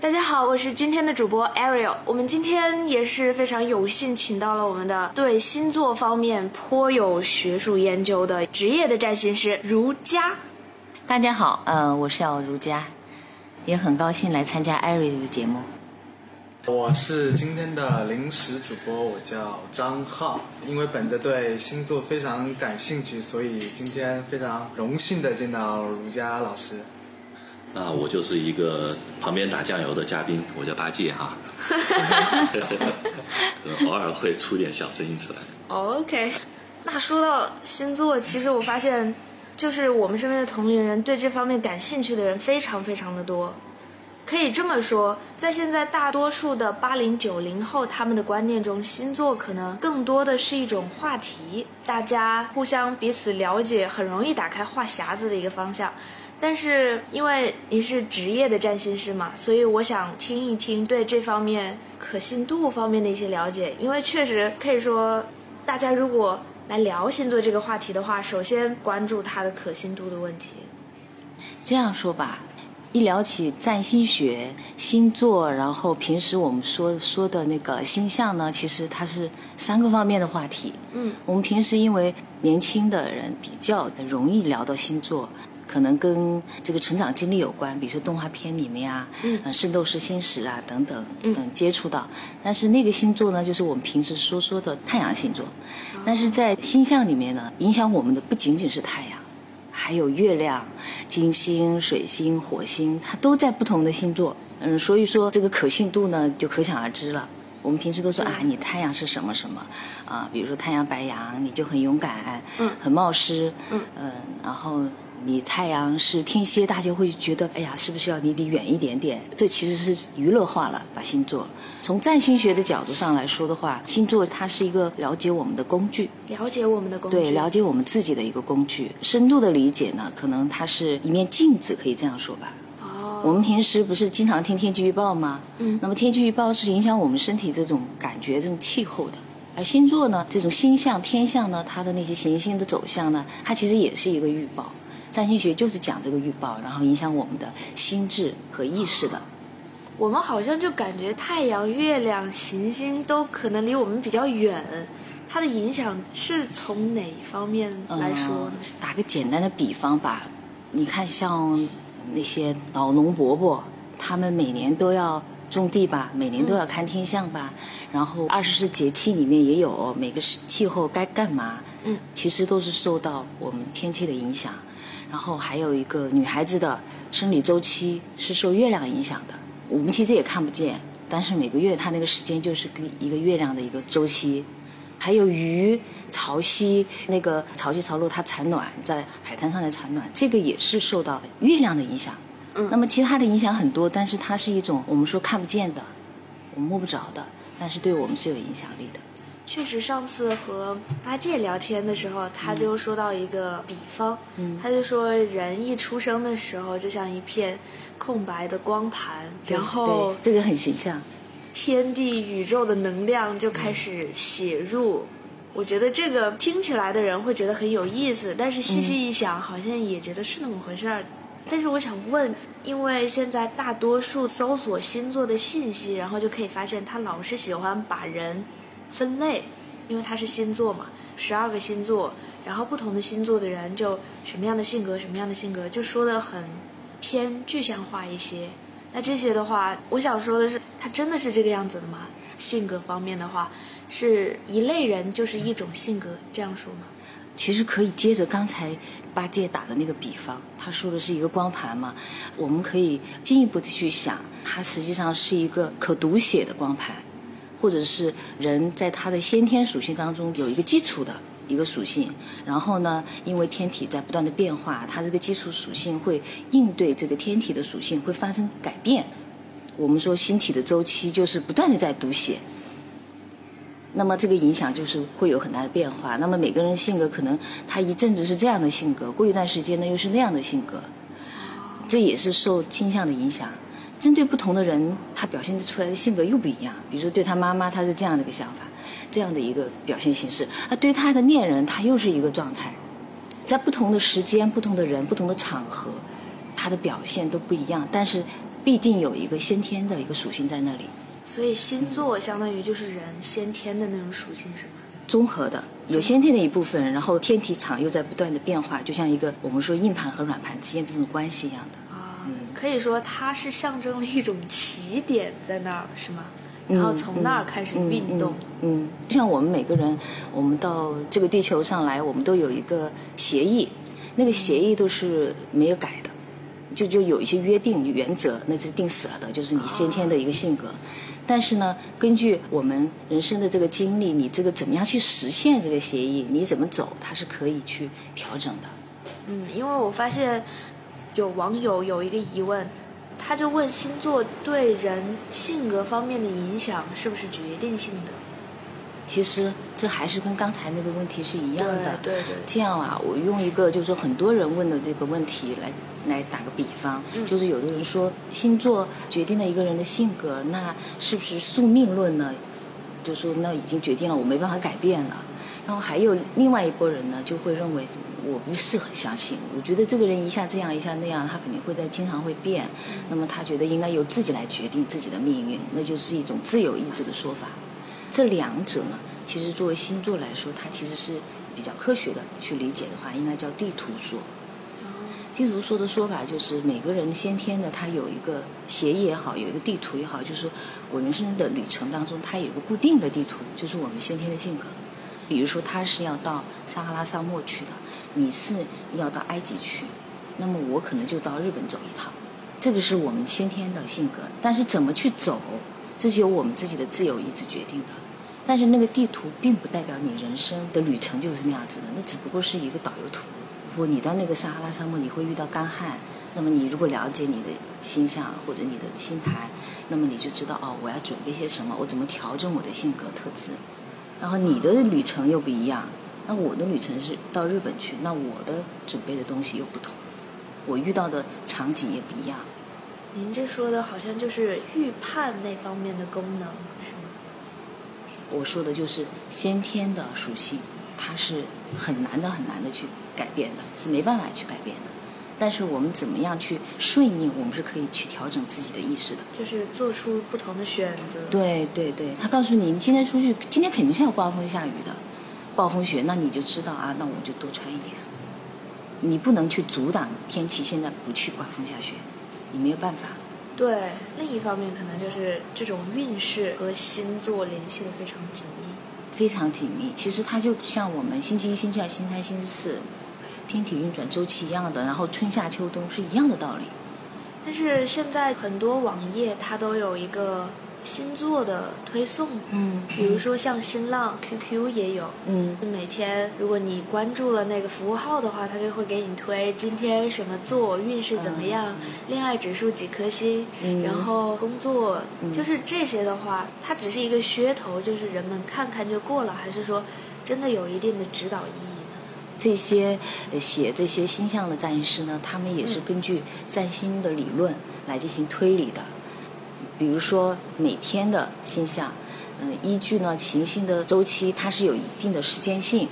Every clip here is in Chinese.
大家好，我是今天的主播 Ariel。我们今天也是非常有幸请到了我们的对星座方面颇有学术研究的职业的占星师如佳。大家好，呃，我是小如佳，也很高兴来参加 Ariel 的节目。我是今天的临时主播，我叫张浩。因为本着对星座非常感兴趣，所以今天非常荣幸的见到如家老师。那我就是一个旁边打酱油的嘉宾，我叫八戒哈，偶尔会出点小声音出来。OK，那说到星座，其实我发现，就是我们身边的同龄人对这方面感兴趣的人非常非常的多。可以这么说，在现在大多数的八零九零后他们的观念中，星座可能更多的是一种话题，大家互相彼此了解，很容易打开话匣子的一个方向。但是因为你是职业的占星师嘛，所以我想听一听对这方面可信度方面的一些了解。因为确实可以说，大家如果来聊星座这个话题的话，首先关注它的可信度的问题。这样说吧，一聊起占星学、星座，然后平时我们说说的那个星象呢，其实它是三个方面的话题。嗯，我们平时因为年轻的人比较容易聊到星座。可能跟这个成长经历有关，比如说动画片里面啊，嗯，《圣斗士星矢》啊等等，嗯嗯，接触到。但是那个星座呢，就是我们平时说说的太阳星座。但是在星象里面呢，影响我们的不仅仅是太阳，还有月亮、金星、水星、火星，它都在不同的星座。嗯，所以说这个可信度呢，就可想而知了。我们平时都说啊，你太阳是什么什么啊？比如说太阳白羊，你就很勇敢，嗯，很冒失，嗯嗯，然后。你太阳是天蝎，大家会觉得，哎呀，是不是要离你远一点点？这其实是娱乐化了，把星座。从占星学的角度上来说的话，星座它是一个了解我们的工具，了解我们的工具，对，了解我们自己的一个工具。深度的理解呢，可能它是一面镜子，可以这样说吧。哦，我们平时不是经常听天气预报吗？嗯，那么天气预报是影响我们身体这种感觉、这种气候的。而星座呢，这种星象、天象呢，它的那些行星的走向呢，它其实也是一个预报。占星学就是讲这个预报，然后影响我们的心智和意识的。我们好像就感觉太阳、月亮、行星都可能离我们比较远，它的影响是从哪方面来说呢？嗯、打个简单的比方吧，你看像那些老农伯伯，他们每年都要种地吧，每年都要看天象吧，嗯、然后二十四节气里面也有每个气候该干嘛，嗯，其实都是受到我们天气的影响。然后还有一个女孩子的生理周期是受月亮影响的，我们其实也看不见，但是每个月它那个时间就是跟一个月亮的一个周期。还有鱼潮汐，那个潮汐潮落它产卵，在海滩上的产卵，这个也是受到月亮的影响。嗯，那么其他的影响很多，但是它是一种我们说看不见的，我们摸不着的，但是对我们是有影响力的。确实，上次和八戒聊天的时候，他就说到一个比方，嗯、他就说人一出生的时候就像一片空白的光盘，然后这个很形象，天地宇宙的能量就开始写入。我觉得这个听起来的人会觉得很有意思，但是细细一想，好像也觉得是那么回事儿。但是我想问，因为现在大多数搜索星座的信息，然后就可以发现他老是喜欢把人。分类，因为它是星座嘛，十二个星座，然后不同的星座的人就什么样的性格，什么样的性格，就说的很偏具象化一些。那这些的话，我想说的是，它真的是这个样子的吗？性格方面的话，是一类人就是一种性格，这样说吗？其实可以接着刚才八戒打的那个比方，他说的是一个光盘嘛，我们可以进一步的去想，它实际上是一个可读写的光盘。或者是人在他的先天属性当中有一个基础的一个属性，然后呢，因为天体在不断的变化，它这个基础属性会应对这个天体的属性会发生改变。我们说星体的周期就是不断的在读写，那么这个影响就是会有很大的变化。那么每个人性格可能他一阵子是这样的性格，过一段时间呢又是那样的性格，这也是受星象的影响。针对不同的人，他表现出来的性格又不一样。比如说，对他妈妈，他是这样的一个想法，这样的一个表现形式；啊，对他的恋人，他又是一个状态。在不同的时间、不同的人、不同的场合，他的表现都不一样。但是，毕竟有一个先天的一个属性在那里，所以星座相当于就是人先天的那种属性，是吗？综合的有先天的一部分，然后天体场又在不断的变化，就像一个我们说硬盘和软盘之间这种关系一样的。啊，可以说它是象征了一种起点在那儿，是吗？然后从那儿开始运动。嗯，就像我们每个人，我们到这个地球上来，我们都有一个协议，那个协议都是没有改的，就就有一些约定原则，那是定死了的，就是你先天的一个性格。但是呢，根据我们人生的这个经历，你这个怎么样去实现这个协议，你怎么走，它是可以去调整的。嗯，因为我发现有网友有一个疑问。他就问星座对人性格方面的影响是不是决定性的？其实这还是跟刚才那个问题是一样的。对对。这样啊，我用一个就是说很多人问的这个问题来来打个比方，就是有的人说星座决定了一个人的性格，那是不是宿命论呢？就说那已经决定了，我没办法改变了。然后还有另外一拨人呢，就会认为。我不是很相信，我觉得这个人一下这样一下那样，他肯定会在经常会变。那么他觉得应该由自己来决定自己的命运，那就是一种自由意志的说法。这两者呢，其实作为星座来说，它其实是比较科学的去理解的话，应该叫地图说。地图说的说法就是每个人先天的他有一个协议也好，有一个地图也好，就是说我人生的旅程当中，他有一个固定的地图，就是我们先天的性格。比如说他是要到撒哈拉沙漠去的。你是要到埃及去，那么我可能就到日本走一趟，这个是我们先天的性格。但是怎么去走，这是由我们自己的自由意志决定的。但是那个地图并不代表你人生的旅程就是那样子的，那只不过是一个导游图。不，你到那个撒哈拉沙漠你会遇到干旱，那么你如果了解你的星象或者你的星盘，那么你就知道哦，我要准备些什么，我怎么调整我的性格特质。然后你的旅程又不一样。那我的旅程是到日本去，那我的准备的东西又不同，我遇到的场景也不一样。您这说的好像就是预判那方面的功能，是吗？我说的就是先天的属性，它是很难的、很难的去改变的，是没办法去改变的。但是我们怎么样去顺应，我们是可以去调整自己的意识的，就是做出不同的选择。对对对，他告诉你，你今天出去，今天肯定是要刮风下雨的。暴风雪，那你就知道啊，那我就多穿一点。你不能去阻挡天气，现在不去刮风下雪，你没有办法。对，另一方面可能就是这种运势和星座联系的非常紧密，非常紧密。其实它就像我们星期一、星期二、星期三、星期四天体运转周期一样的，然后春夏秋冬是一样的道理。但是现在很多网页它都有一个。星座的推送，嗯，比如说像新浪、QQ 也有，嗯，每天如果你关注了那个服务号的话，它就会给你推今天什么座运势怎么样，恋爱指数几颗星，然后工作，就是这些的话，它只是一个噱头，就是人们看看就过了，还是说真的有一定的指导意义呢？这些写这些星象的占星师呢，他们也是根据占星的理论来进行推理的。比如说每天的星象，嗯，依据呢行星的周期，它是有一定的时间性。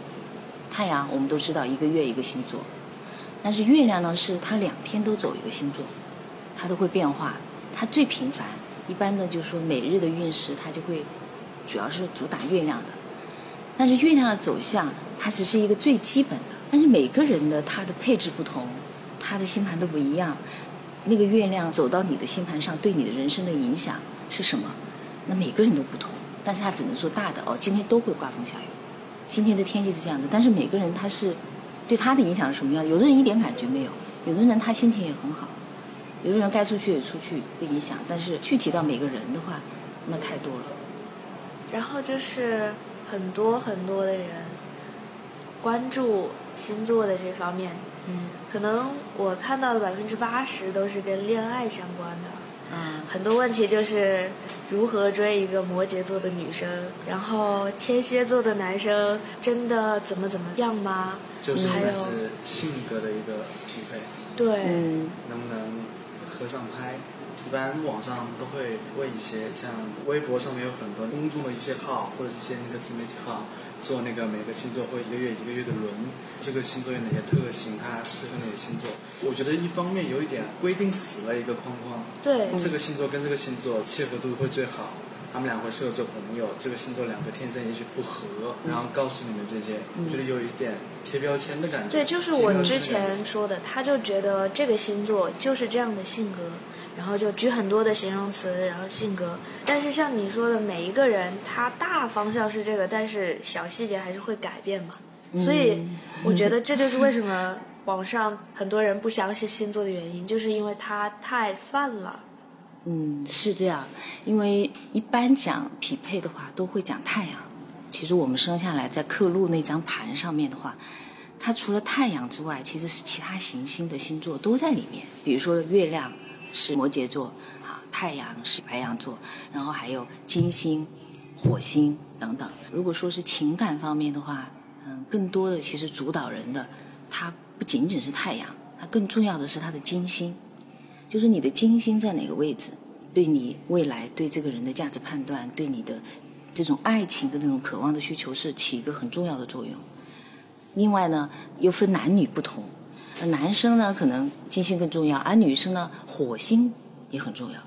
太阳我们都知道一个月一个星座，但是月亮呢是它两天都走一个星座，它都会变化。它最频繁，一般的就是说每日的运势它就会主要是主打月亮的。但是月亮的走向它只是一个最基本的，但是每个人的他的配置不同，他的星盘都不一样。那个月亮走到你的星盘上，对你的人生的影响是什么？那每个人都不同，但是他只能说大的哦，今天都会刮风下雨，今天的天气是这样的。但是每个人他是对他的影响是什么样？有的人一点感觉没有，有的人他心情也很好，有的人该出去也出去不影响。但是具体到每个人的话，那太多了。然后就是很多很多的人关注星座的这方面。嗯，可能我看到的百分之八十都是跟恋爱相关的。嗯，很多问题就是如何追一个摩羯座的女生，然后天蝎座的男生真的怎么怎么样吗？就是还有性格的一个匹配。对，嗯，能不能合上拍？一般网上都会为一些像微博上面有很多公众的一些号或者是一些那个自媒体号做那个每个星座会一个月一个月的轮，这个星座有哪些特性，它适合哪些星座？我觉得一方面有一点规定死了一个框框，对，这个星座跟这个星座契合度会最好。他们俩会适合做朋友，这个星座两个天生也许不合，然后告诉你们这些，我觉得有一点贴标签的感觉。对，就是我之前说的，他就觉得这个星座就是这样的性格，然后就举很多的形容词，然后性格。但是像你说的，每一个人他大方向是这个，但是小细节还是会改变嘛。所以我觉得这就是为什么网上很多人不相信星座的原因，就是因为它太泛了。嗯，是这样，因为一般讲匹配的话，都会讲太阳。其实我们生下来在刻录那张盘上面的话，它除了太阳之外，其实是其他行星的星座都在里面。比如说月亮是摩羯座，啊，太阳是白羊座，然后还有金星、火星等等。如果说是情感方面的话，嗯，更多的其实主导人的，它不仅仅是太阳，它更重要的是它的金星。就是你的金星在哪个位置，对你未来对这个人的价值判断，对你的这种爱情的那种渴望的需求是起一个很重要的作用。另外呢，又分男女不同，男生呢可能金星更重要，而女生呢火星也很重要。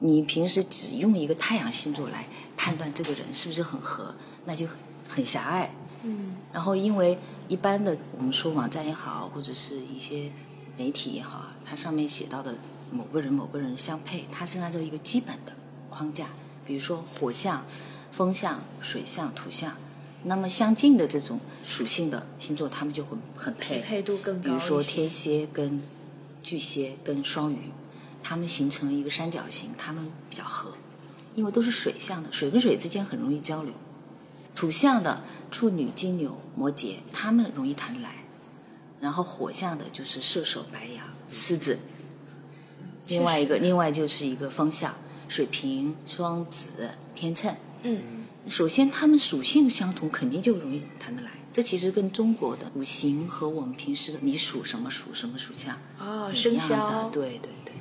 你平时只用一个太阳星座来判断这个人是不是很合，那就很狭隘。嗯。然后因为一般的我们说网站也好，或者是一些。媒体也好啊，它上面写到的某个人某个人相配，它是按照一个基本的框架，比如说火象、风象、水象、土象，那么相近的这种属性的星座，他们就会很配，匹配度更高。比如说天蝎跟巨蟹跟双鱼，他们形成一个三角形，他们比较合，因为都是水象的，水跟水之间很容易交流。土象的处女、金牛、摩羯，他们容易谈得来。然后火象的就是射手、白羊、狮子，另外一个另外就是一个风象，水瓶、双子、天秤。嗯，首先他们属性相同，肯定就容易谈得来。这其实跟中国的五行和我们平时的你属什么属什么属相啊，生肖。对对对，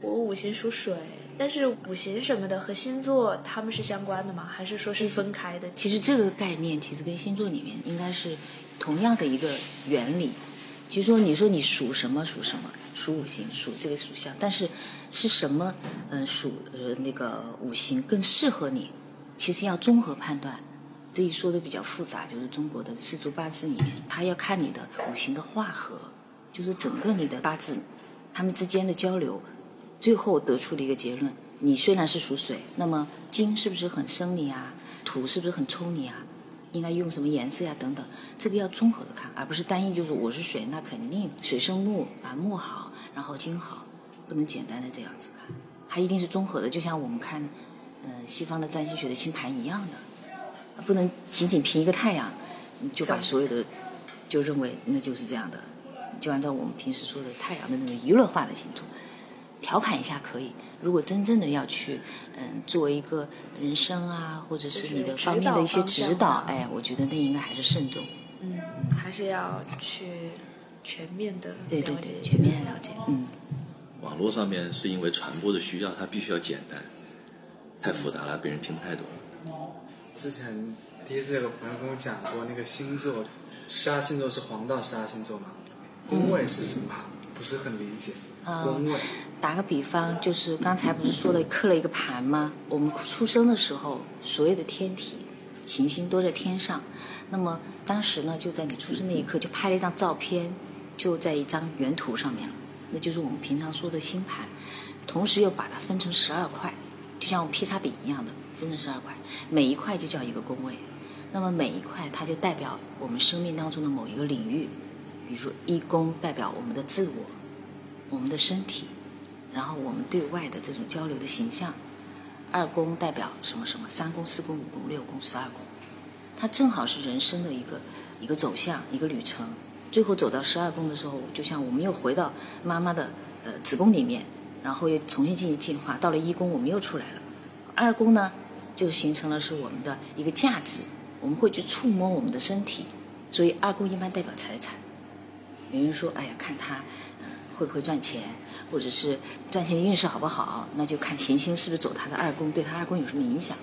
我五行属水，但是五行什么的和星座他们是相关的吗？还是说是分开的？其实这个概念其实跟星座里面应该是。同样的一个原理，就是说，你说你属什么属什么，属五行属这个属相，但是是什么嗯属呃那个五行更适合你？其实要综合判断。这一说的比较复杂，就是中国的四柱八字里面，它要看你的五行的化合，就是整个你的八字，他们之间的交流，最后得出了一个结论。你虽然是属水，那么金是不是很生你啊？土是不是很冲你啊？应该用什么颜色呀？等等，这个要综合的看，而不是单一。就是我是水，那肯定水生木啊，木好，然后金好，不能简单的这样子看，它一定是综合的。就像我们看，嗯，西方的占星学的星盘一样的，不能仅仅凭一个太阳就把所有的就认为那就是这样的，就按照我们平时说的太阳的那种娱乐化的星座。调侃一下可以，如果真正的要去，嗯，作为一个人生啊，或者是你的方面的一些指导，哎，我觉得那应该还是慎重。嗯，还是要去全面的对对对，全面了解。嗯，网络上面是因为传播的需要，它必须要简单，太复杂了，别人听不太懂。之前第一次有个朋友跟我讲过，那个星座，十二星座是黄道十二星座吗？宫位是什么？不是很理解。宫位。打个比方，就是刚才不是说的刻了一个盘吗？我们出生的时候，所有的天体、行星都在天上。那么当时呢，就在你出生那一刻，就拍了一张照片，就在一张原图上面了。那就是我们平常说的星盘。同时又把它分成十二块，就像披萨饼一样的分成十二块，每一块就叫一个宫位。那么每一块它就代表我们生命当中的某一个领域。比如说一宫代表我们的自我，我们的身体。然后我们对外的这种交流的形象，二宫代表什么什么，三宫、四宫、五宫、六宫、十二宫，它正好是人生的一个一个走向，一个旅程。最后走到十二宫的时候，就像我们又回到妈妈的呃子宫里面，然后又重新进行进化。到了一宫，我们又出来了。二宫呢，就形成了是我们的一个价值，我们会去触摸我们的身体，所以二宫一般代表财产。有人说，哎呀，看他。会不会赚钱，或者是赚钱的运势好不好，那就看行星是不是走他的二宫，对他二宫有什么影响。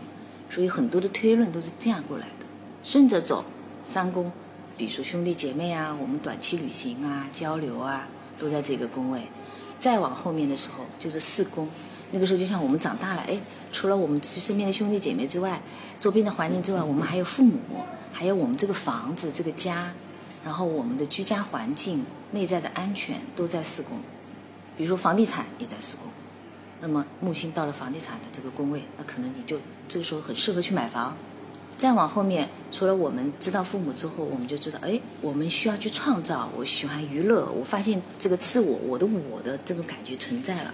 所以很多的推论都是这样过来的，顺着走，三宫，比如说兄弟姐妹啊，我们短期旅行啊、交流啊，都在这个宫位。再往后面的时候就是四宫，那个时候就像我们长大了，哎，除了我们身边的兄弟姐妹之外，周边的环境之外，我们还有父母，还有我们这个房子、这个家，然后我们的居家环境、内在的安全都在四宫。比如说房地产也在四宫，那么木星到了房地产的这个宫位，那可能你就这个时候很适合去买房。再往后面，除了我们知道父母之后，我们就知道，哎，我们需要去创造。我喜欢娱乐，我发现这个自我，我的我的这种感觉存在了。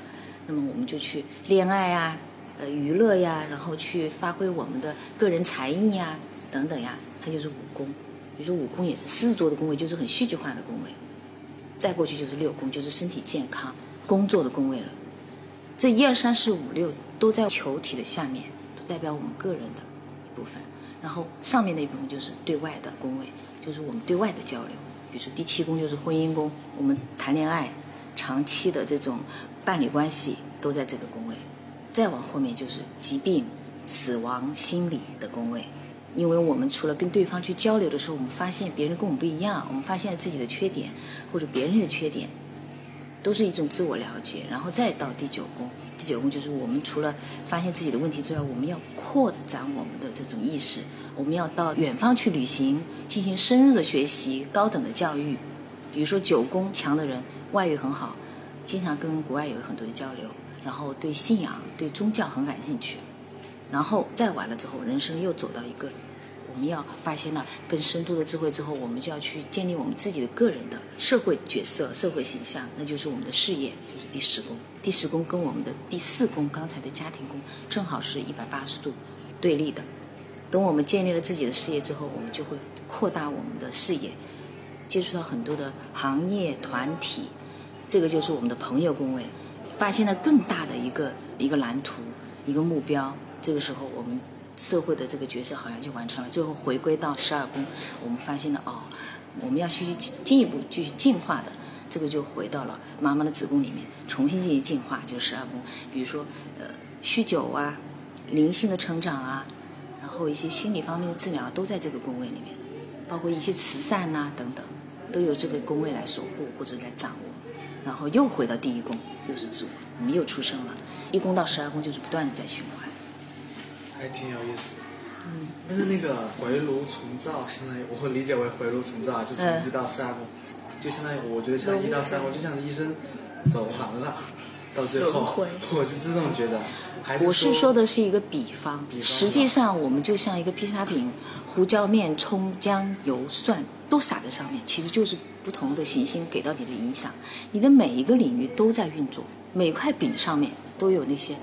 那么我们就去恋爱呀，呃，娱乐呀，然后去发挥我们的个人才艺呀，等等呀，它就是五宫。比如说五宫也是狮子座的宫位，就是很戏剧化的宫位。再过去就是六宫，就是身体健康、工作的宫位了。这一二三四五六都在球体的下面，都代表我们个人的一部分。然后上面那一部分就是对外的宫位，就是我们对外的交流。比如说第七宫就是婚姻宫，我们谈恋爱、长期的这种伴侣关系都在这个宫位。再往后面就是疾病、死亡、心理的宫位。因为我们除了跟对方去交流的时候，我们发现别人跟我们不一样，我们发现了自己的缺点或者别人的缺点，都是一种自我了解。然后再到第九宫，第九宫就是我们除了发现自己的问题之外，我们要扩展我们的这种意识，我们要到远方去旅行，进行深入的学习、高等的教育。比如说九宫强的人，外语很好，经常跟国外有很多的交流，然后对信仰、对宗教很感兴趣。然后再完了之后，人生又走到一个。我们要发现了更深度的智慧之后，我们就要去建立我们自己的个人的社会角色、社会形象，那就是我们的事业，第十宫。第十宫跟我们的第四宫刚才的家庭宫正好是一百八十度对立的。等我们建立了自己的事业之后，我们就会扩大我们的视野，接触到很多的行业团体，这个就是我们的朋友宫位，发现了更大的一个一个蓝图、一个目标。这个时候我们。社会的这个角色好像就完成了，最后回归到十二宫，我们发现了哦，我们要继续进一步继续进化的，这个就回到了妈妈的子宫里面，重新进行进化，就是十二宫。比如说，呃，酗酒啊，灵性的成长啊，然后一些心理方面的治疗都在这个宫位里面，包括一些慈善呐等等，都由这个宫位来守护或者来掌握。然后又回到第一宫，又是自我，我们又出生了。一宫到十二宫就是不断的在循环。还挺有意思，嗯，但是那个回炉重造，相当于我会理解为回炉重造，就从一到十二宫，就相当于我觉得像一到三，我就像是医生走完了，到最后，我是这种觉得。是我是说的是一个比方，实际上我们就像一个披萨饼，胡椒面、葱、姜、油、蒜都撒在上面，其实就是不同的行星给到你的影响，你的每一个领域都在运作，每块饼上面都有那些。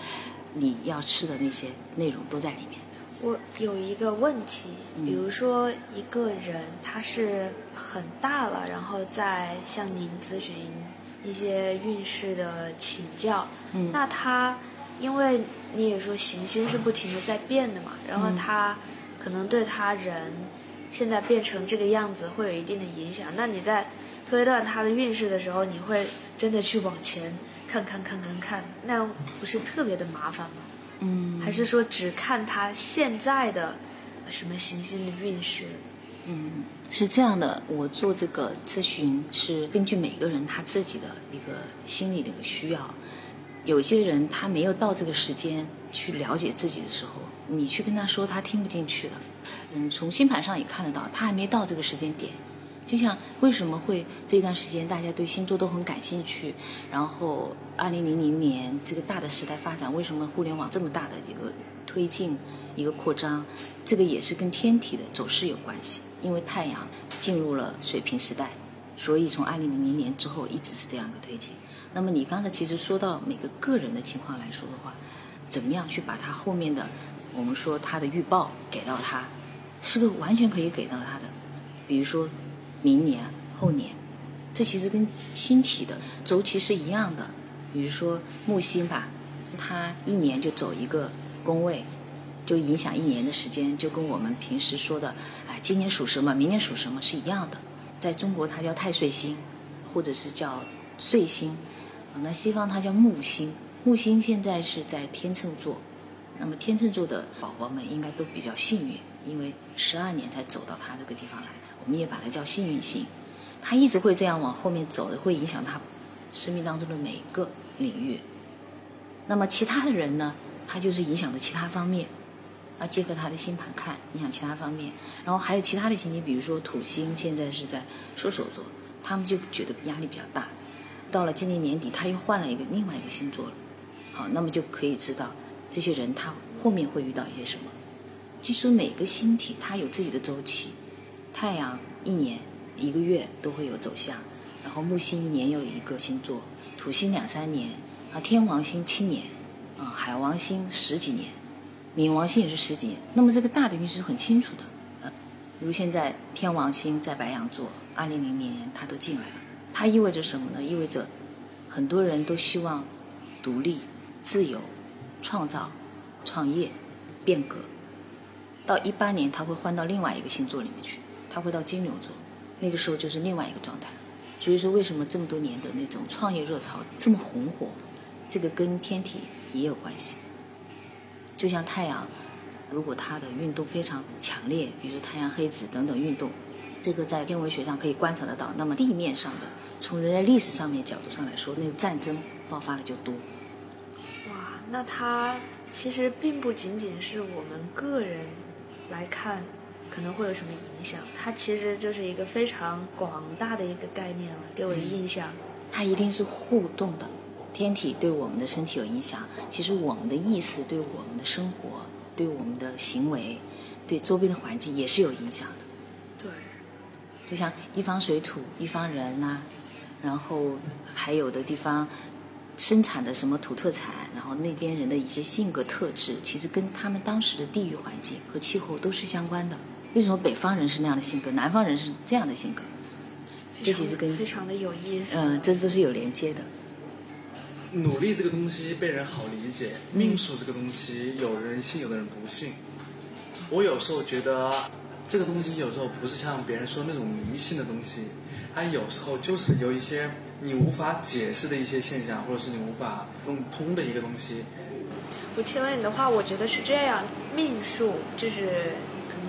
你要吃的那些内容都在里面。我有一个问题，比如说一个人他是很大了，然后再向您咨询一些运势的请教。嗯。那他，因为你也说行星是不停的在变的嘛，然后他可能对他人现在变成这个样子会有一定的影响。那你在推断他的运势的时候，你会真的去往前？看看看看看，那不是特别的麻烦吗？嗯，还是说只看他现在的什么行星的运势？嗯，是这样的。我做这个咨询是根据每个人他自己的一个心理的一个需要。有些人他没有到这个时间去了解自己的时候，你去跟他说，他听不进去的。嗯，从星盘上也看得到，他还没到这个时间点。就像为什么会这段时间大家对星座都很感兴趣，然后二零零零年这个大的时代发展，为什么互联网这么大的一个推进、一个扩张，这个也是跟天体的走势有关系。因为太阳进入了水平时代，所以从二零零零年之后一直是这样一个推进。那么你刚才其实说到每个个人的情况来说的话，怎么样去把他后面的我们说他的预报给到他，是个完全可以给到他的，比如说。明年、后年，这其实跟星体的周期是一样的。比如说木星吧，它一年就走一个宫位，就影响一年的时间，就跟我们平时说的，哎，今年属什么，明年属什么是一样的。在中国，它叫太岁星，或者是叫岁星，那西方它叫木星，木星现在是在天秤座，那么天秤座的宝宝们应该都比较幸运，因为十二年才走到它这个地方来，我们也把它叫幸运星。它一直会这样往后面走的，会影响他生命当中的每一个领域。那么其他的人呢，他就是影响的其他方面，啊，结合他的星盘看，影响其他方面。然后还有其他的行星，比如说土星现在是在射手座，他们就觉得压力比较大。到了今年年底，他又换了一个另外一个星座了，好，那么就可以知道这些人他后面会遇到一些什么。据说每个星体它有自己的周期，太阳一年。一个月都会有走向，然后木星一年有一个星座，土星两三年，啊天王星七年，啊海王星十几年，冥王星也是十几年。那么这个大的运势很清楚的，呃，如现在天王星在白羊座，二零零零年它都进来了，它意味着什么呢？意味着很多人都希望独立、自由、创造、创业、变革。到一八年，它会换到另外一个星座里面去，它会到金牛座。那个时候就是另外一个状态，所以说为什么这么多年的那种创业热潮这么红火，这个跟天体也有关系。就像太阳，如果它的运动非常强烈，比如说太阳黑子等等运动，这个在天文学上可以观察得到。那么地面上的，从人类历史上面角度上来说，那个战争爆发的就多。哇，那它其实并不仅仅是我们个人来看。可能会有什么影响？它其实就是一个非常广大的一个概念了，给我的印象。它一定是互动的，天体对我们的身体有影响，其实我们的意识对我们的生活、对我们的行为、对周边的环境也是有影响的。对，就像一方水土一方人啦，然后还有的地方生产的什么土特产，然后那边人的一些性格特质，其实跟他们当时的地域环境和气候都是相关的。为什么北方人是那样的性格，南方人是这样的性格？这其实跟非常的有意思。嗯，这都是有连接的。努力这个东西被人好理解，命数这个东西有人信，有的人不信。我有时候觉得这个东西有时候不是像别人说那种迷信的东西，它有时候就是有一些你无法解释的一些现象，或者是你无法弄通的一个东西。我听了你的话，我觉得是这样，命数就是。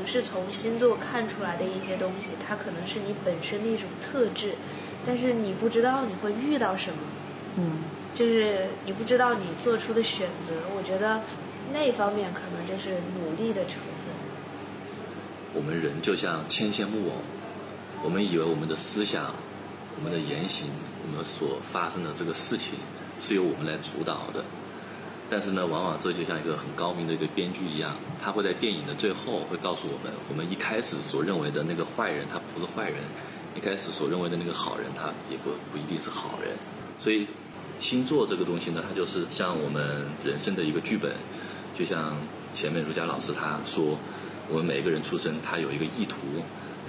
是从星座看出来的一些东西，它可能是你本身的一种特质，但是你不知道你会遇到什么，嗯，就是你不知道你做出的选择。我觉得那方面可能就是努力的成分。我们人就像牵线木偶，我们以为我们的思想、我们的言行、我们所发生的这个事情是由我们来主导的。但是呢，往往这就像一个很高明的一个编剧一样，他会在电影的最后会告诉我们，我们一开始所认为的那个坏人，他不是坏人；一开始所认为的那个好人，他也不不一定是好人。所以，星座这个东西呢，它就是像我们人生的一个剧本。就像前面儒家老师他说，我们每个人出生他有一个意图，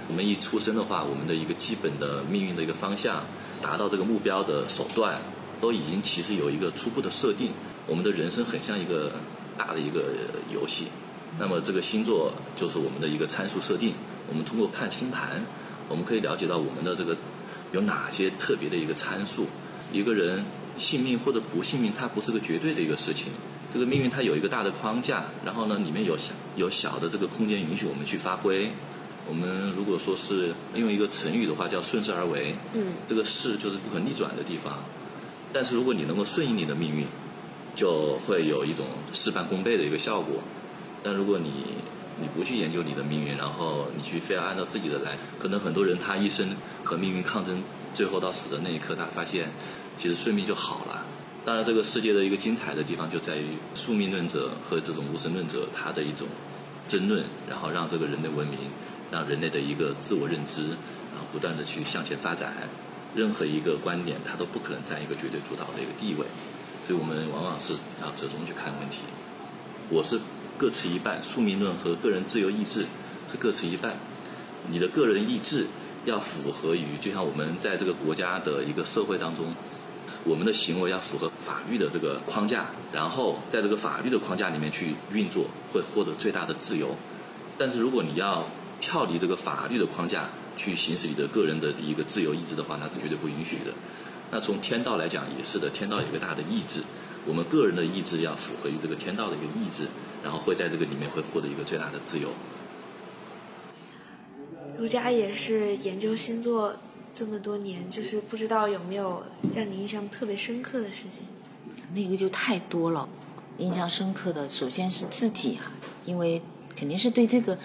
我们一出生的话，我们的一个基本的命运的一个方向，达到这个目标的手段，都已经其实有一个初步的设定。我们的人生很像一个大的一个游戏，那么这个星座就是我们的一个参数设定。我们通过看星盘，我们可以了解到我们的这个有哪些特别的一个参数。一个人幸命或者不幸命，它不是个绝对的一个事情。这个命运它有一个大的框架，然后呢，里面有小有小的这个空间允许我们去发挥。我们如果说是用一个成语的话，叫顺势而为。嗯。这个势就是不可逆转的地方，但是如果你能够顺应你的命运。就会有一种事半功倍的一个效果，但如果你你不去研究你的命运，然后你去非要按照自己的来，可能很多人他一生和命运抗争，最后到死的那一刻，他发现其实顺命就好了。当然，这个世界的一个精彩的地方就在于宿命论者和这种无神论者他的一种争论，然后让这个人类文明，让人类的一个自我认知，然后不断的去向前发展。任何一个观点，它都不可能占一个绝对主导的一个地位。所以我们往往是要折中去看问题。我是各持一半，宿命论和个人自由意志是各持一半。你的个人意志要符合于，就像我们在这个国家的一个社会当中，我们的行为要符合法律的这个框架，然后在这个法律的框架里面去运作，会获得最大的自由。但是如果你要跳离这个法律的框架去行使你的个人的一个自由意志的话，那是绝对不允许的。那从天道来讲也是的，天道有一个大的意志，我们个人的意志要符合于这个天道的一个意志，然后会在这个里面会获得一个最大的自由。儒家也是研究星座这么多年，就是不知道有没有让你印象特别深刻的事情。那个就太多了，印象深刻的首先是自己哈、因为肯定是对这个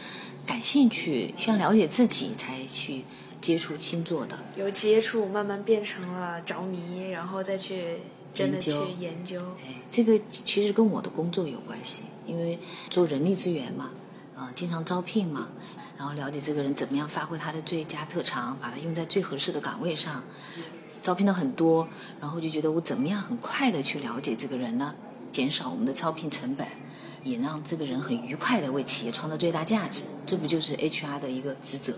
感兴趣，需要了解自己才去接触星座的。有接触，慢慢变成了着迷，然后再去真的去研究。哎，这个其实跟我的工作有关系，因为做人力资源嘛，啊、经常招聘嘛，然后了解这个人怎么样发挥他的最佳特长，把他用在最合适的岗位上。招聘的很多，然后就觉得我怎么样很快的去了解这个人呢？减少我们的招聘成本，也让这个人很愉快的为企业创造最大价值，这不就是 HR 的一个职责？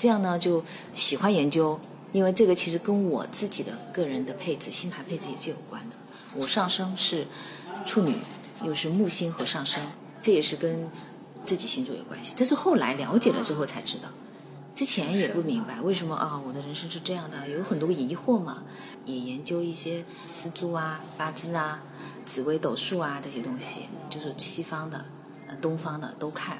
这样呢就喜欢研究，因为这个其实跟我自己的个人的配置、星盘配置也是有关的。我上升是处女，又是木星和上升，这也是跟自己星座有关系。这是后来了解了之后才知道，之前也不明白为什么啊，我的人生是这样的，有很多疑惑嘛。也研究一些四柱啊、八字啊、紫微斗数啊这些东西，就是西方的、呃东方的都看。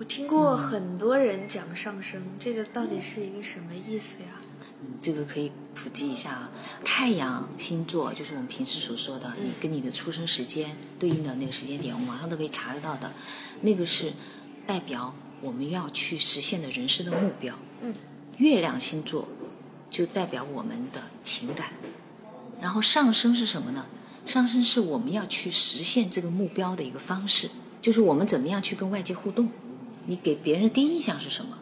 我听过很多人讲上升，这个到底是一个什么意思呀？这个可以普及一下啊。太阳星座就是我们平时所说的，你跟你的出生时间对应的那个时间点，我们网上都可以查得到的，那个是代表我们要去实现的人生的目标。嗯，月亮星座就代表我们的情感，然后上升是什么呢？上升是我们要去实现这个目标的一个方式，就是我们怎么样去跟外界互动。你给别人的第一印象是什么？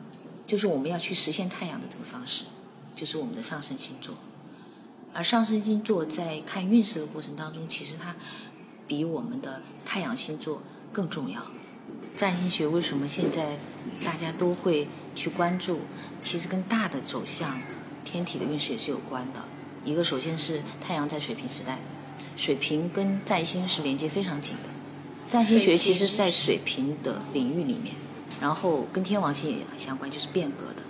就是我们要去实现太阳的这个方式。就是我们的上升星座。而上升星座在看运势的过程当中，其实它比我们的太阳星座更重要。占星学为什么现在大家都会去关注？其实跟大的走向、天体的运势也是有关的。一个首先是太阳在水平时代，水平跟占星是连接非常紧的。占星学其实是在水平的领域里面，然后跟天王星也很相关，就是变革的。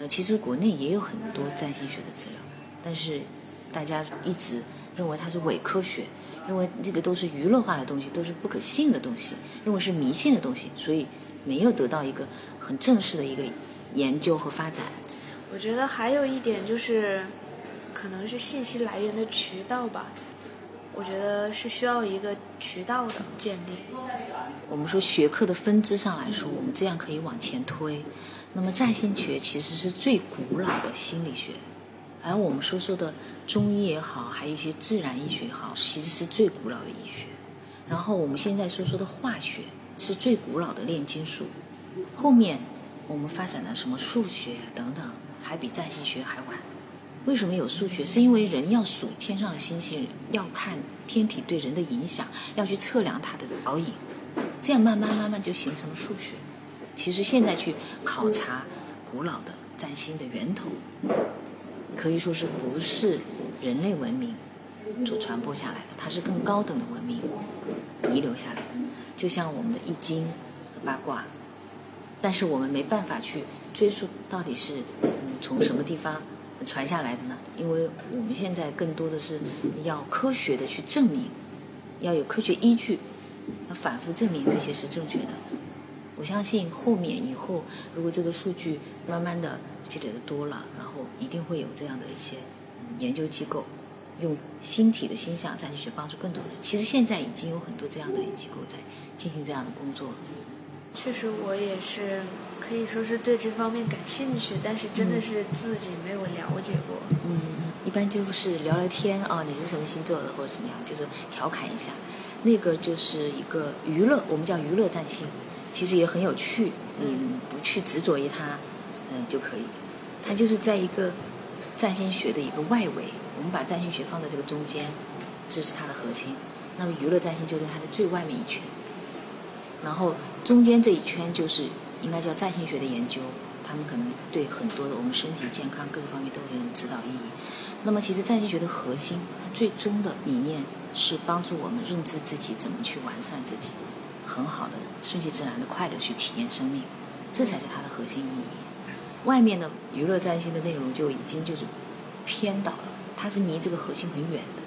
呃，其实国内也有很多占星学的资料，但是大家一直认为它是伪科学，认为这个都是娱乐化的东西，都是不可信的东西，认为是迷信的东西，所以没有得到一个很正式的一个研究和发展。我觉得还有一点就是，可能是信息来源的渠道吧。我觉得是需要一个渠道的建立。我们说学科的分支上来说，我们这样可以往前推。那么占星学其实是最古老的心理学，而我们说说的中医也好，还有一些自然医学也好，其实是最古老的医学。然后我们现在说说的化学是最古老的炼金术，后面我们发展的什么数学等等，还比占星学还晚。为什么有数学？是因为人要数天上的星星，要看天体对人的影响，要去测量它的导引，这样慢慢慢慢就形成了数学。其实现在去考察古老的占星的源头，可以说是不是人类文明所传播下来的，它是更高等的文明遗留下来的，就像我们的易经八卦，但是我们没办法去追溯到底是从什么地方传下来的呢？因为我们现在更多的是要科学的去证明，要有科学依据，要反复证明这些是正确的。我相信后面以后，如果这个数据慢慢的积累的多了，然后一定会有这样的一些研究机构，用星体的星象占星学帮助更多人。其实现在已经有很多这样的机构在进行这样的工作了。确实，我也是可以说是对这方面感兴趣，但是真的是自己没有了解过。嗯，一般就是聊聊天啊，你是什么星座的或者怎么样，就是调侃一下。那个就是一个娱乐，我们叫娱乐占星，其实也很有趣。你不去执着于它，嗯就可以。它就是在一个占星学的一个外围，我们把占星学放在这个中间，这是它的核心。那么娱乐占星就在它的最外面一圈，然后中间这一圈就是应该叫占星学的研究，他们可能对很多的我们身体健康各个方面都有指导意义。那么其实占星学的核心，它最终的理念是帮助我们认知自己怎么去完善自己，很好的顺其自然的快乐去体验生命，这才是它的核心意义。外面的娱乐占星的内容就已经就是偏导了，它是离这个核心很远的。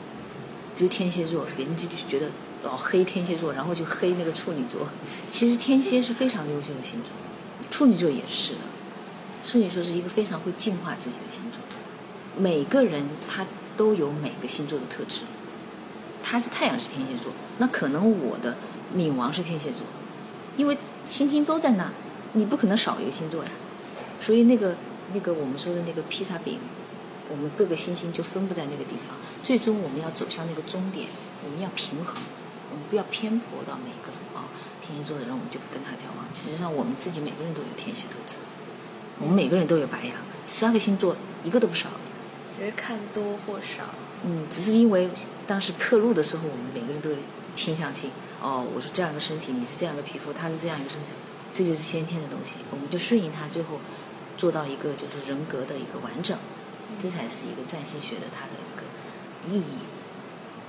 比如天蝎座，别人就觉得老黑天蝎座，然后就黑那个处女座。其实天蝎是非常优秀的星座，处女座也是的。处女座是一个非常会净化自己的星座。每个人他都有每个星座的特质。他是太阳是天蝎座，那可能我的冥王是天蝎座，因为星星都在那，你不可能少一个星座呀。所以那个那个我们说的那个披萨饼，我们各个星星就分布在那个地方。最终我们要走向那个终点，我们要平衡，我们不要偏颇到每个啊天蝎座的人，我们就不跟他交往。实际上我们自己每个人都有天蝎特质，我们每个人都有白羊，十二个星座一个都不少。只是看多或少。嗯，只是因为当时刻录的时候，我们每个人都有倾向性。哦，我是这样一个身体，你是这样一个皮肤，他是这样一个身材，这就是先天的东西，我们就顺应他，最后做到一个就是人格的一个完整，这才是一个占星学的它的一个意义。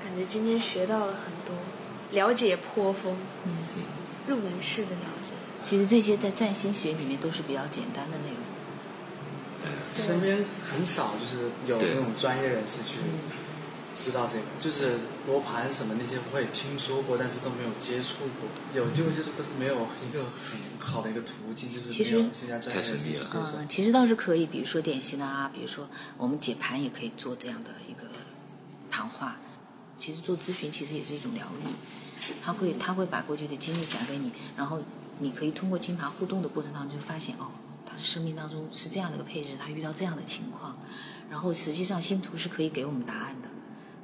感觉今天学到了很多，了解颇丰，嗯，入门式的了解。其实这些在占星学里面都是比较简单的内容。身边很少就是有那种专业人士去知道这个，就是罗盘什么那些会听说过，但是都没有接触过。有机会就是都是没有一个很好的一个途径，就是其实没有现在专业人士去接触。嗯，其实倒是可以，比如说点心啊，比如说我们解盘也可以做这样的一个谈话。其实做咨询其实也是一种疗愈，他会他会把过去的经历讲给你，然后你可以通过金盘互动的过程当中就发现哦，他的生命当中是这样的一个配置，他遇到这样的情况，然后实际上星图是可以给我们答案的，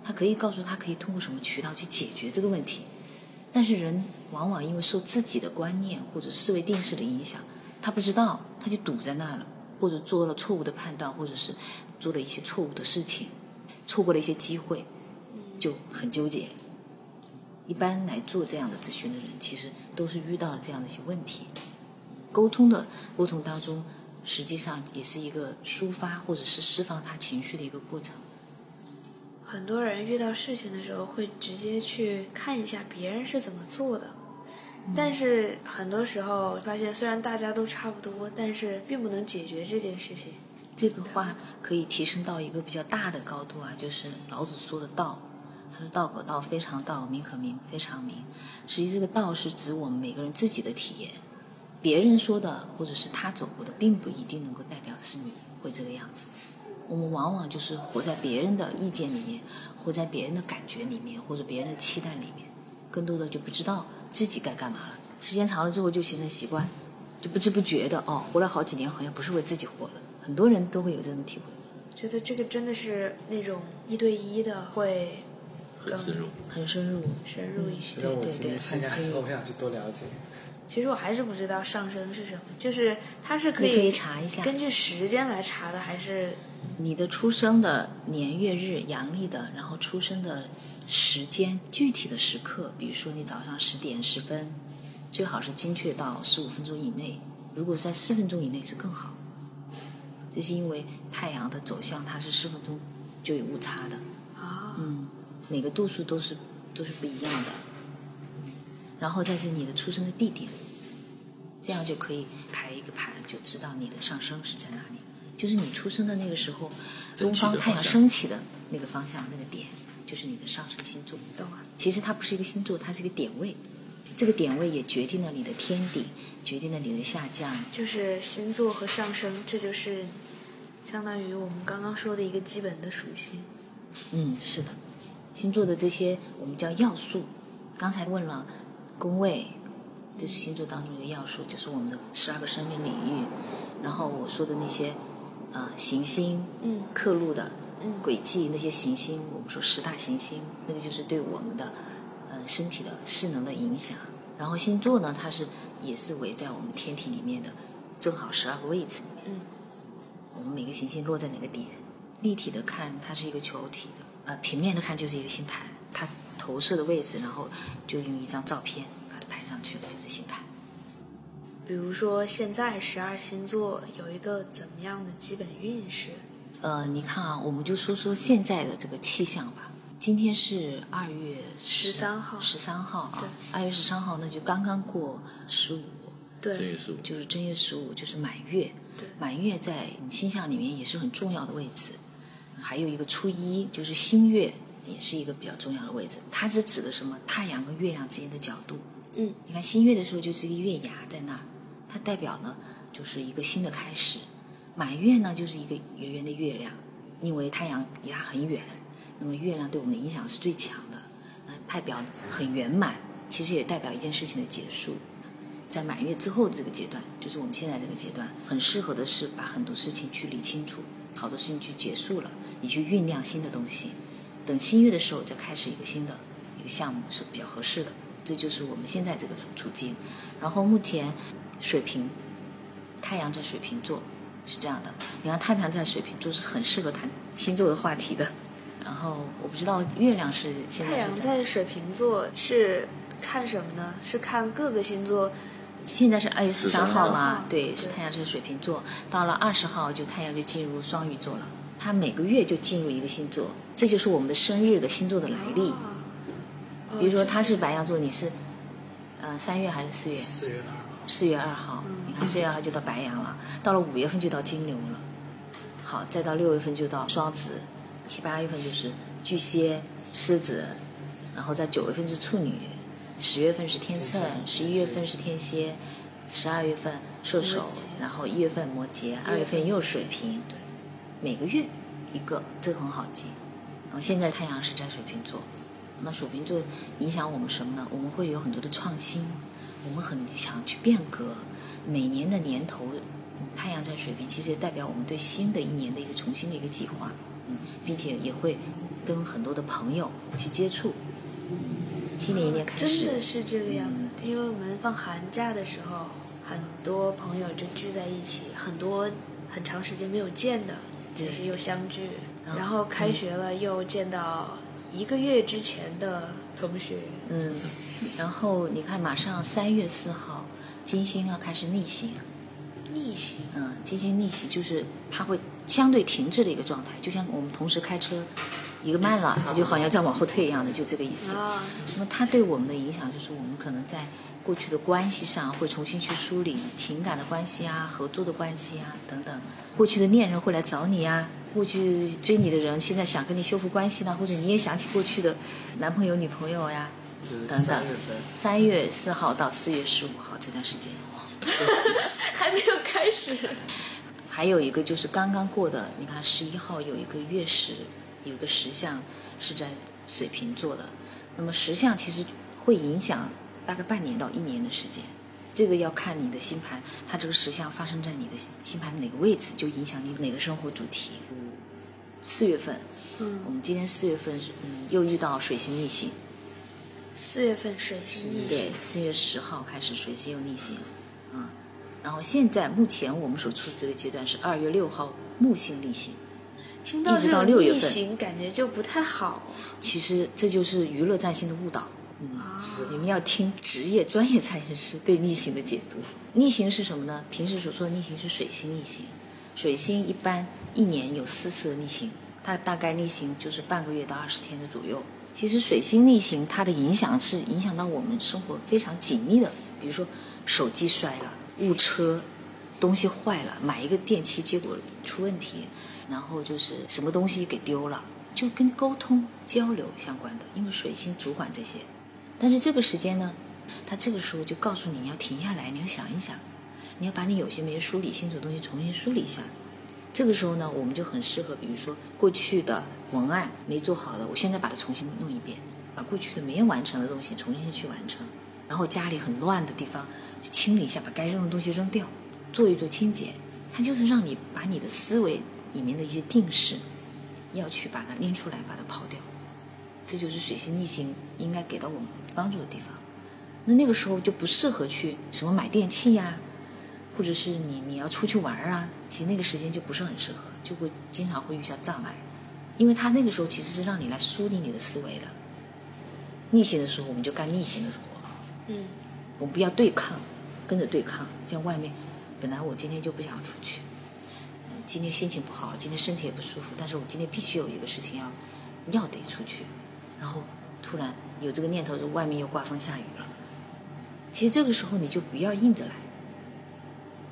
他可以告诉他可以通过什么渠道去解决这个问题。但是人往往因为受自己的观念或者思维定式的影响，他不知道，他就堵在那了，或者做了错误的判断，或者是做了一些错误的事情，错过了一些机会，就很纠结。一般来做这样的咨询的人，其实都是遇到了这样的一些问题。沟通的过程当中，实际上也是一个抒发或者是释放他情绪的一个过程。很多人遇到事情的时候会直接去看一下别人是怎么做的，但是很多时候发现，虽然大家都差不多，但是并不能解决这件事情。这个话可以提升到一个比较大的高度啊，就是老子说的道，他说“道可道，非常道；名可名，非常名”。实际这个道是指我们每个人自己的体验，别人说的或者是他走过的，并不一定能够代表是你会这个样子。我们往往就是活在别人的意见里面，活在别人的感觉里面，或者别人的期待里面，更多的就不知道自己该干嘛了。时间长了之后就形成习惯，就不知不觉的哦，活了好几年好像不是为自己活的。很多人都会有这种体会，觉得这个真的是那种一对一的，会很深入。很深入。深入一些。对对对很深入我想去多了解。其实我还是不知道上升是什么，就是它是可以可以查一下根据时间来查的，还是你的出生的年月日阳历的，然后出生的时间具体的时刻，比如说你早上十点十分，最好是精确到十五分钟以内，如果在四分钟以内是更好。这是因为太阳的走向它是四分钟就有误差的，啊，嗯，每个度数都是都是不一样的。然后再是你的出生的地点，这样就可以排一个盘，就知道你的上升是在哪里。就是你出生的那个时候，东方太阳升起的那个方向那个点，就是你的上升星座。其实它不是一个星座，它是一个点位。这个点位也决定了你的天顶，决定了你的下降。就是星座和上升，这就是相当于我们刚刚说的一个基本的属性。嗯，是的，星座的这些我们叫要素。刚才问了宫位，这是星座当中一个要素，就是我们的十二个生命领域。然后我说的那些呃行星，嗯刻录的嗯轨迹，那些行星，我们说十大行星，那个就是对我们的呃身体的势能的影响。然后星座呢，它是也是围在我们天体里面的，正好十二个位置。嗯，我们每个行星落在哪个点？立体的看，它是一个球体的；呃，平面的看就是一个星盘，它投射的位置，然后就用一张照片把它拍上去了，就是星盘。比如说现在十二星座有一个怎么样的基本运势？呃，你看啊，我们就说说现在的这个气象吧。今天是二月十三号十三号啊，二月十三号，那就刚刚过十五，对，正月十五，就是正月十五，就是满月。对满月在星象里面也是很重要的位置。还有一个初一就是新月，也是一个比较重要的位置。它是指的什么？太阳跟月亮之间的角度。嗯，你看新月的时候就是一个月牙在那儿，它代表呢就是一个新的开始。满月呢就是一个圆圆的月亮，因为太阳离它很远，那么月亮对我们的影响是最强的，那代表很圆满，其实也代表一件事情的结束。在满月之后的这个阶段，就是我们现在这个阶段，很适合的是把很多事情去理清楚，好多事情去结束了，你去酝酿新的东西，等新月的时候再开始一个新的一个项目是比较合适的。这就是我们现在这个处境。然后目前水瓶，太阳在水瓶座是这样的。你看太阳在水瓶座是很适合谈星座的话题的。然后我不知道月亮是现在太阳在水瓶座是看什么呢？是看各个星座。现在是二月十三号嘛对是太阳在水瓶座，到了二十号就太阳就进入双鱼座了。它每个月就进入一个星座，这就是我们的生日的星座的来历。哦比如说他是白羊座，你是呃三月还是四月？四月二号，四月二号，你看四月二号就到白羊了，到了五月份就到金牛了，好，再到六月份就到双子，七八月份就是巨蟹、狮子，然后在九月份是处女，十月份是天秤，十一月份是天蝎，十二月份射手，然后一月份摩羯，二月份又水瓶，对，每个月一个，这个很好记。然后现在太阳是在水瓶座，那水瓶座影响我们什么呢？我们会有很多的创新，我们很想去变革。每年的年头，嗯太阳在水瓶，其实代表我们对新的一年的一个重新的一个计划，嗯，并且也会跟很多的朋友去接触。新的一年开始，真的是这个样子嗯。因为我们放寒假的时候，很多朋友就聚在一起，很多很长时间没有见的，对就是又相聚，然后开学了又见到一个月之前的同学。嗯，然后你看，马上三月四号，金星要开始逆行。逆行，嗯，金星逆行就是它会相对停滞的一个状态，就像我们同时开车，一个慢了，它 就好像在往后退一样的，就这个意思。啊，那么它对我们的影响就是，我们可能在过去的关系上会重新去梳理情感的关系啊、合作的关系啊等等。过去的恋人会来找你啊，过去追你的人现在想跟你修复关系呢，或者你也想起过去的男朋友、女朋友呀就是等等三月份。三月四号到四月十五号这段时间。还没有开始。还有一个就是刚刚过的，你看十一号有一个月食，有个石像是在水瓶座的。那么石像其实会影响大概半年到一年的时间，这个要看你的星盘，它这个石像发生在你的星盘哪个位置，就影响你哪个生活主题。四月份，嗯我们今天四月份是嗯又遇到水星逆行，四月份水星逆对行，，四月十号开始水星又逆行，啊、然后现在目前我们所处这个阶段是二月六号木星逆行。听到这种到六月逆行，感觉就不太好。其实这就是娱乐占星的误导。嗯，你们要听职业专业占星师对逆行的解读。逆行是什么呢？平时所说的逆行是水星逆行，水星一般一年有四次的逆行，它大概逆行就是半个月到二十天的左右。其实水星逆行它的影响是影响到我们生活非常紧密的，比如说手机摔了、误车、东西坏了，买一个电器结果出问题，然后就是什么东西给丢了，就跟沟通交流相关的，因为水星主管这些。但是这个时间呢，他这个时候就告诉你，你要停下来，你要想一想，你要把你有些没梳理清楚的东西重新梳理一下。这个时候呢，我们就很适合，比如说过去的文案没做好的，我现在把它重新弄一遍，把过去的没有完成的东西重新去完成，然后家里很乱的地方就清理一下，把该扔的东西扔掉，做一做清洁。它就是让你把你的思维里面的一些定式，要去把它拎出来，把它抛掉。这就是水星逆行应该给到我们帮助的地方。那那个时候就不适合去什么买电器呀、或者是你你要出去玩啊，其实那个时间就不是很适合，就会经常会遇到障碍，因为他那个时候其实是让你来梳理你的思维的。逆行的时候我们就干逆行的活，嗯，我们不要对抗，跟着对抗。像外面，本来我今天就不想出去，呃今天心情不好，今天身体也不舒服，但是我今天必须有一个事情要要得出去，然后突然有这个念头，就外面又刮风下雨了。其实这个时候你就不要硬着来，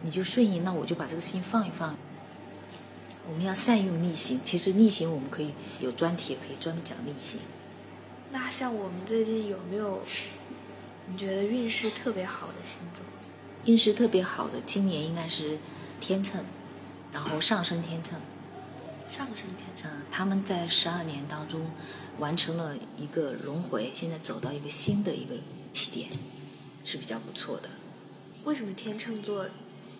你就顺应，那我就把这个事情放一放。我们要善用逆行。其实逆行我们可以有专题，也可以专门讲逆行。那像我们最近有没有你觉得运势特别好的星座？运势特别好的，今年应该是天秤，然后上升天秤。上升天秤，嗯，他们在十二年当中完成了一个轮回，现在走到一个新的一个起点，是比较不错的。为什么天秤座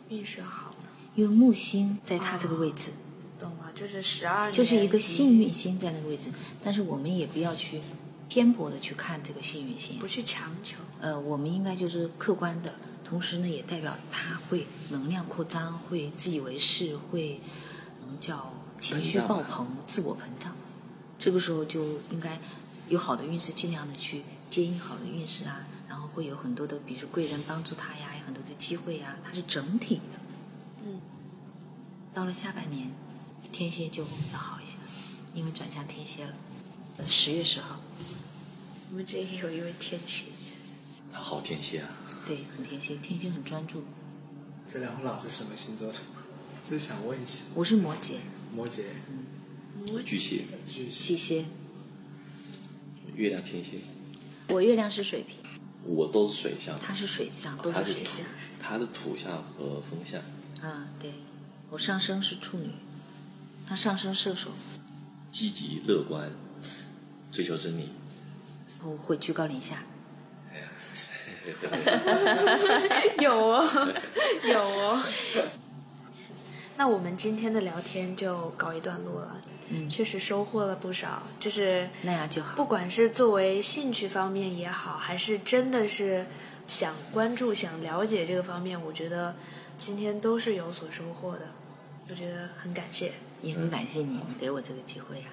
运势好呢？因为木星在它这个位置，懂了，就是十二，就是一个幸运星在那个位置，但是我们也不要去偏颇的去看这个幸运星不，去强求。呃，我们应该就是客观的，同时呢，也代表他会能量扩张，会自以为是，会嗯叫情绪爆棚、自我膨胀。这个时候就应该有好的运势，尽量的去接应好的运势啊，然后会有很多的，比如说贵人帮助他呀，有很多的机会呀，它是整体的。嗯，到了下半年，天蝎就要好一些，因为转向天蝎了。呃，十月十号，我们这里有一位天蝎，他好天蝎啊，对，很天蝎，天蝎很专注。这两位老师什么星座的？就想问一下，我是摩羯，摩羯、巨蟹，巨蟹，月亮天蝎，我月亮是水瓶，我都是水象，他是水象，都是水象。，他的土象和风象，啊，对，我上升是处女，他上升射手，积极乐观，追求真理。我会居高临下。有哦，有哦。那我们今天的聊天就告一段落了，嗯确实收获了不少，就是那样就好不管是作为兴趣方面也好，还是真的是想关注、想了解这个方面，我觉得今天都是有所收获的。我觉得很感谢。也很感谢你们给我这个机会啊。